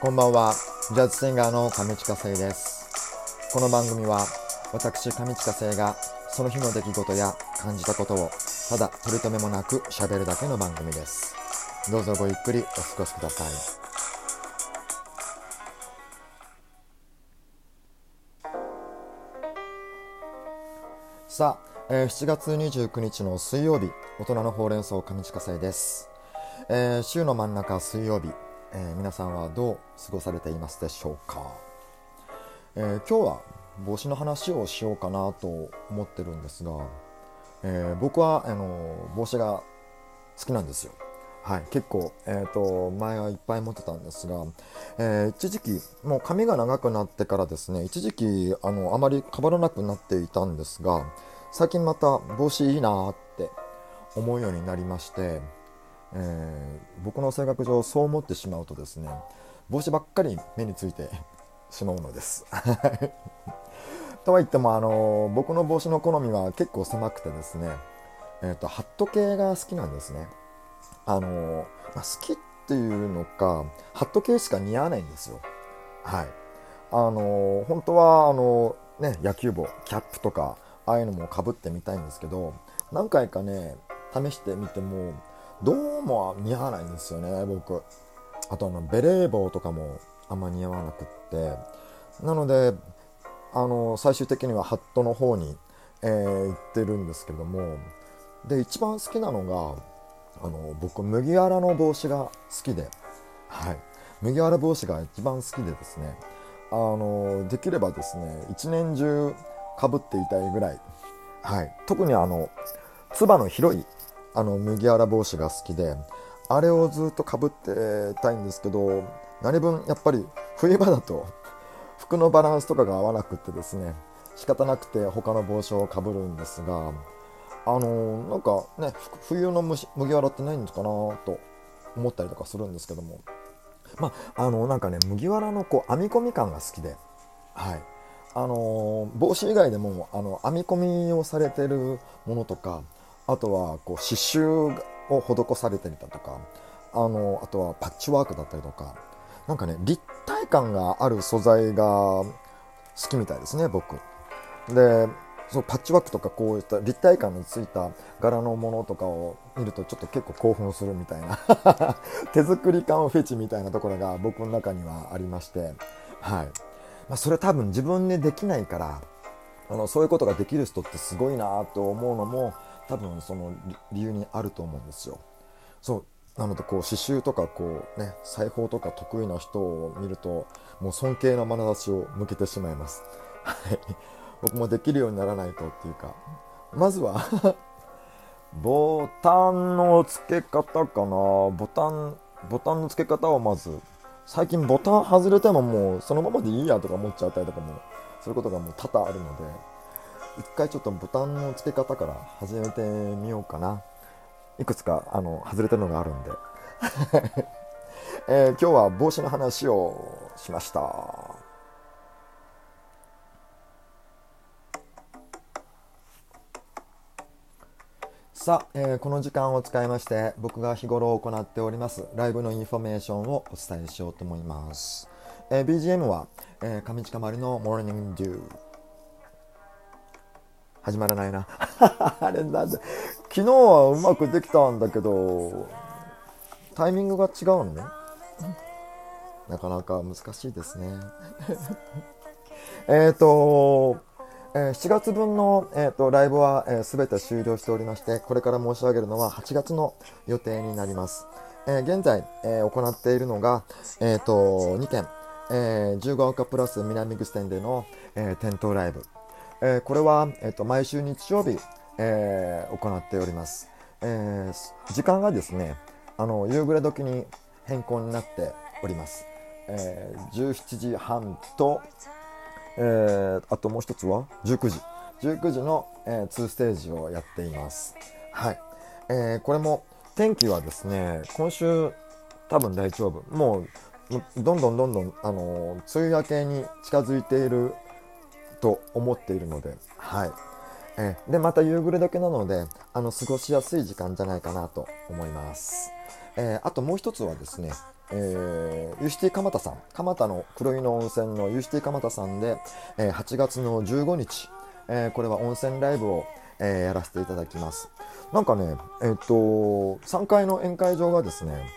こんばんは、ジャズシンガーの上近聖です。この番組は、私上近聖がその日の出来事や感じたことをただ取り留めもなく喋るだけの番組です。どうぞごゆっくりお過ごしください。さあ、えー7月29日の水曜日、大人のほうれん草上近聖です。えー週の真ん中水曜日、えー皆さんはどう過ごされていますでしょうか、えー今日は帽子の話をしようかなと思ってるんですが、えー僕はあの帽子が好きなんですよ。はい、結構、えー、と前はいっぱい持ってたんですが、えー一時期もう髪が長くなってからですね一時期あのあまり変わらなくなっていたんですが最近また帽子いいなって思うようになりまして、えー僕の性格上そう思ってしまうとですね帽子ばっかり目について しまうのです。とは言っても、あの僕の帽子の好みは結構狭くてですね、えー、とハット系が好きなんですね。あのまあ、好きっていうのかハット系しか似合わないんですよ。はい。あの本当はあのね野球帽キャップとかああいうのもかぶってみたいんですけど何回かね試してみてもどうも似合わないんですよね僕。あとあのベレー帽とかもあんま似合わなくって。なのであの最終的にはハットの方に、えー行ってるんですけども。で一番好きなのがあの僕麦わらの帽子が好きで、はい、麦わら帽子が一番好きでですね。あのできればですね一年中かぶっていたいぐらい、はい、特にあのつばの広いあの麦わら帽子が好きであれをずっとかぶってたいんですけど何分やっぱり冬場だと服のバランスとかが合わなくってですね仕方なくて他の帽子をかぶるんですがあのーなんかね冬の麦わらってないんかなと思ったりとかするんですけども。まああのなんかね麦わらのこう編み込み感が好きではい。あのー帽子以外でもあの編み込みをされてるものとかあとはこう刺繍を施されていたとかあのあとはパッチワークだったりとかなんかね立体感がある素材が好きみたいですね僕。でそのパッチワークとかこういった立体感のついた柄のものとかを見るとちょっと結構興奮するみたいな 手作り感フェチみたいなところが僕の中にはありましてはい、まあ、それ多分自分でできないからあのそういうことができる人ってすごいなと思うのも多分その理由にあると思うんですよ。そうなのでこう刺繍とかこうね裁縫とか得意な人を見るともう尊敬の眼差しを向けてしまいます。はい僕もできるようにならないとっていうかまずはボタンの付け方かなボタンボタンの付け方をまず最近ボタン外れてももうそのままでいいやとか思っちゃったりとかもそういうことがもう多々あるので一回ちょっとボタンの付け方から始めてみようかな。いくつかあの外れてるのがあるんで、えー今日は帽子の話をしました。さあ、えーこの時間を使いまして僕が日頃行っておりますライブのインフォメーションをお伝えしようと思います、えー BGM は、えー上近まりのモーニングデュー始まらないな。あれなんで昨日はうまくできたんだけどタイミングが違うのね。なかなか難しいですね。えっと、えー7月分の、えー、とライブは、えー、全て終了しておりましてこれから申し上げるのは8月の予定になります、えー現在、えー行っているのが、えー、と2件、えー15岡プラス南口店での、えー店頭ライブ。えーこれは、えー、と毎週日曜日、えー行っております、えー時間がですねあの夕暮れ時に変更になっております、えー17時半と、えーあともう一つは19時。19時の、え2ステージをやっています。はい、えーこれも天気はですね今週多分大丈夫。もうもうどんどんどんどんあの梅雨明けに近づいていると思っているので、はい。えで、また夕暮れ時なので、あの、過ごしやすい時間じゃないかなと思います。えあともう一つはですね、えー、ユシティ蒲田さん、蒲田の黒湯の温泉のユシティ蒲田さんで、えー、8月の15日、えー、これは温泉ライブを、えー、やらせていただきます。なんかね、えっ、と、3階の宴会場がですね、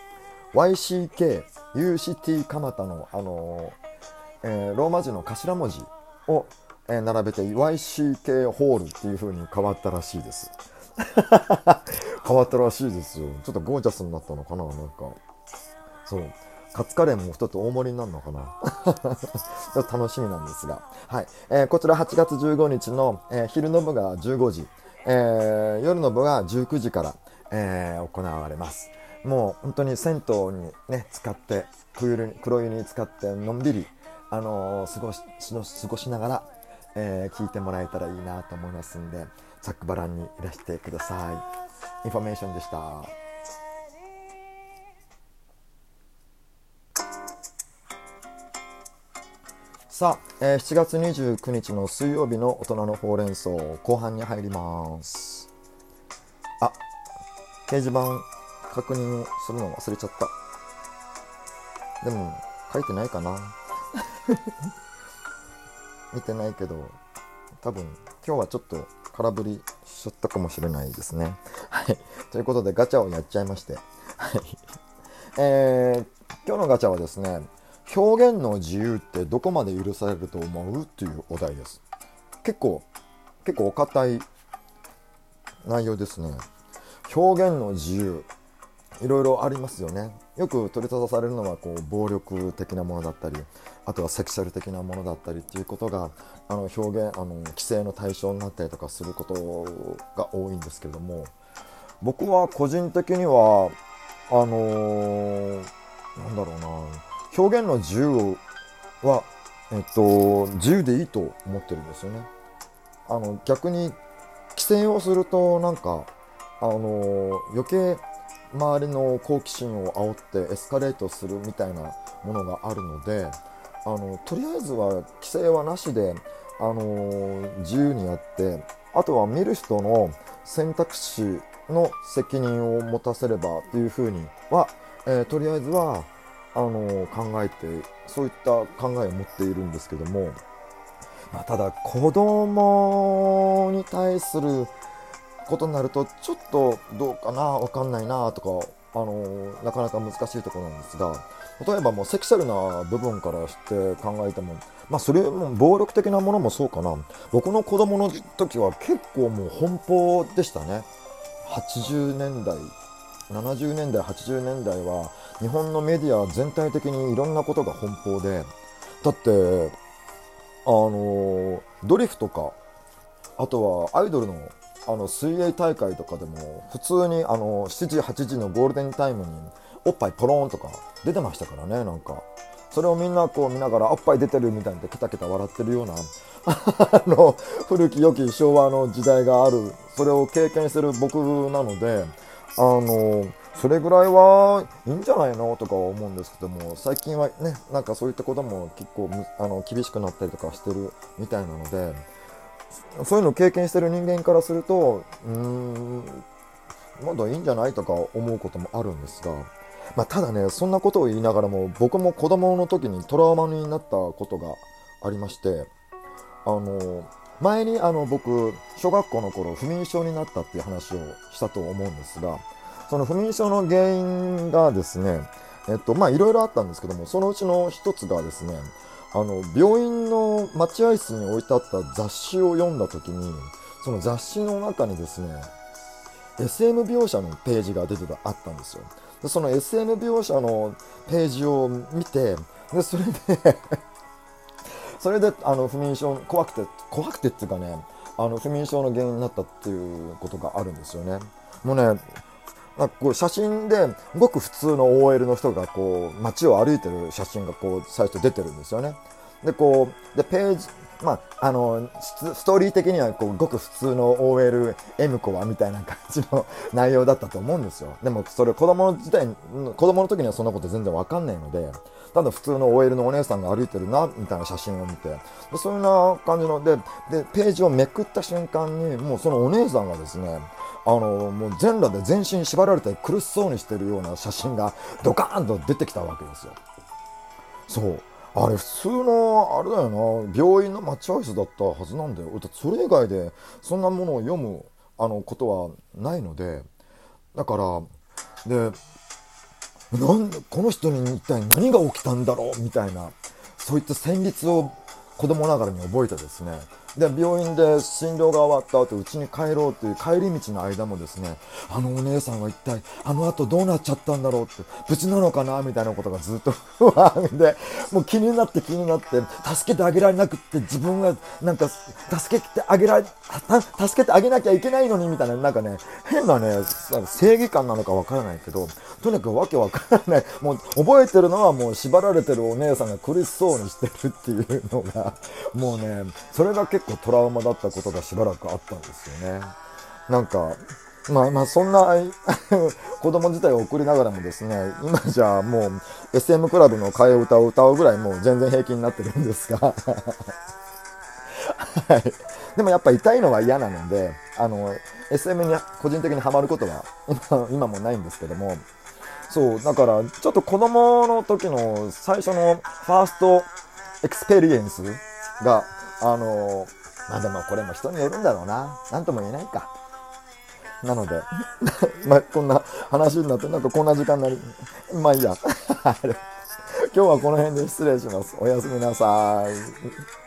YCK、UCT 蒲田の、あのえー、ローマ字の頭文字を、えー、並べて YCK ホールっていう風に変わったらしいです。変わったらしいですよ。ちょっとゴージャスになったのかななんか。そう。カツカレーも一つ大盛りになるのかな ちょっと楽しみなんですが。はい。えー、こちら8月15日の、えー、昼の部が15時、えー、夜の部が19時から、えー、行われます。もう本当に銭湯にね、使って、黒湯に使ってのんびり、あのー、過ごし、過ごしながら、えー、聞いてもらえたらいいなと思いますんで、ざっくばらんにいらしてください。インフォメーションでした。さあ、えー、7月29日の水曜日の大人のほうれん草後半に入りますあ掲示板確認するの忘れちゃったでも書いてないかな見てないけど多分今日はちょっと空振りしちゃったかもしれないですね。はい。ということでガチャをやっちゃいまして。はい。えー、今日のガチャはですね表現の自由ってどこまで許されると思う？っていうお題です。結構結構お堅い内容ですね。表現の自由いろいろありますよね。よく取り沙汰されるのはこう暴力的なものだったりあとはセクシャル的なものだったりっていうことがあの表現あの規制の対象になったりとかすることが多いんですけれども僕は個人的にはあのー、なんだろうな表現の自由は、えっと、自由でいいと思ってるんですよね。あの逆に規制をするとなんかあの余計周りの好奇心を煽ってエスカレートするみたいなものがあるのであのとりあえずは規制はなしであの自由にやってあとは見る人の選択肢の責任を持たせればというふうには、えー、とりあえずはあの考えてそういった考えを持っているんですけども、まあ、ただ子供に対することになるとちょっとどうかな分かんないなとかあのなかなか難しいところなんですが例えばもうセクシャルな部分からして考えても、まあ、それも暴力的なものもそうかな。僕の子供の時は結構もう奔放でしたね。80年代70年代80年代は日本のメディア全体的にいろんなことが奔放で。だってあのドリフとかあとはアイドルのあの水泳大会とかでも普通にあの7時8時のゴールデンタイムにおっぱいポロンとか出てましたからねなんか。それをみんなこう見ながらおっぱい出てるみたいにケタケタ笑ってるような あの古き良き昭和の時代があるそれを経験してる僕なのであのそれぐらいはいいんじゃないのとか思うんですけども最近はねなんかそういったことも結構あの厳しくなったりとかしてるみたいなのでそういうのを経験してる人間からするとうーんまだいいんじゃないとか思うこともあるんですが、まあ、ただねそんなことを言いながらも僕も子供の時にトラウマになったことがありましてあの前にあの僕小学校の頃不眠症になったっていう話をしたと思うんですがその不眠症の原因がですねえっとまあいろいろあったんですけどもそのうちの一つがですねあの病院の待合室に置いてあった雑誌を読んだ時にその雑誌の中にですね SM 描写のページが出てたあったんですよ。でその SM 描写のページを見てでそれで それであの不眠症怖くて怖くてっていうかねあの不眠症の原因になったっていうことがあるんですよね。もうねなんかこう写真でごく普通の OL の人がこう街を歩いてる写真がこう最初出てるんですよね。でこうでページまあ、あのストーリー的にはこうごく普通の OL M 子はみたいな感じの 内容だったと思うんですよ。でもそれ子供の時代子供の時にはそんなこと全然わかんないのでただ普通の OL のお姉さんが歩いてるなみたいな写真を見て。でそういうな感じのででページをめくった瞬間にもうそのお姉さんがですねあのもう全裸で全身縛られて苦しそうにしてるような写真がドカーンと出てきたわけですよ。そう。あれ普通のあれだよな病院の待合室だったはずなんだよ。それ以外でそんなものを読むあのことはないので。だからでなんこの人に一体何が起きたんだろうみたいなそういった旋律を子供ながらに覚えてですね。で病院で診療が終わった後家に帰ろうという帰り道の間もですねあのお姉さんは一体あの後どうなっちゃったんだろうって無事なのかなみたいなことがずっと不安でもう気になって気になって助けてあげられなくって自分がなんか助けてあげられ助けてあげなきゃいけないのにみたいななんかね変なね正義感なのかわからないけどとにかくわけわからない。もう覚えてるのはもう縛られてるお姉さんが苦しそうにしてるっていうのがもうねそれが結構トラウマだったことがしばらくあったんですよね。なんか、まあまあそんな 子供自体を送りながらもですね、今じゃもう SM クラブの替え歌を歌うぐらいもう全然平気になってるんですがはい。でもやっぱ痛いのは嫌なので、あの、SM に個人的にはまることは今今もないんですけども、そう、だからちょっと子供の時の最初の first experience があのまあでもこれも人によるんだろうな。何とも言えないか。なので、まあこんな話になって、なんかこんな時間になり、まあいいや。今日はこの辺で失礼します。おやすみなさい。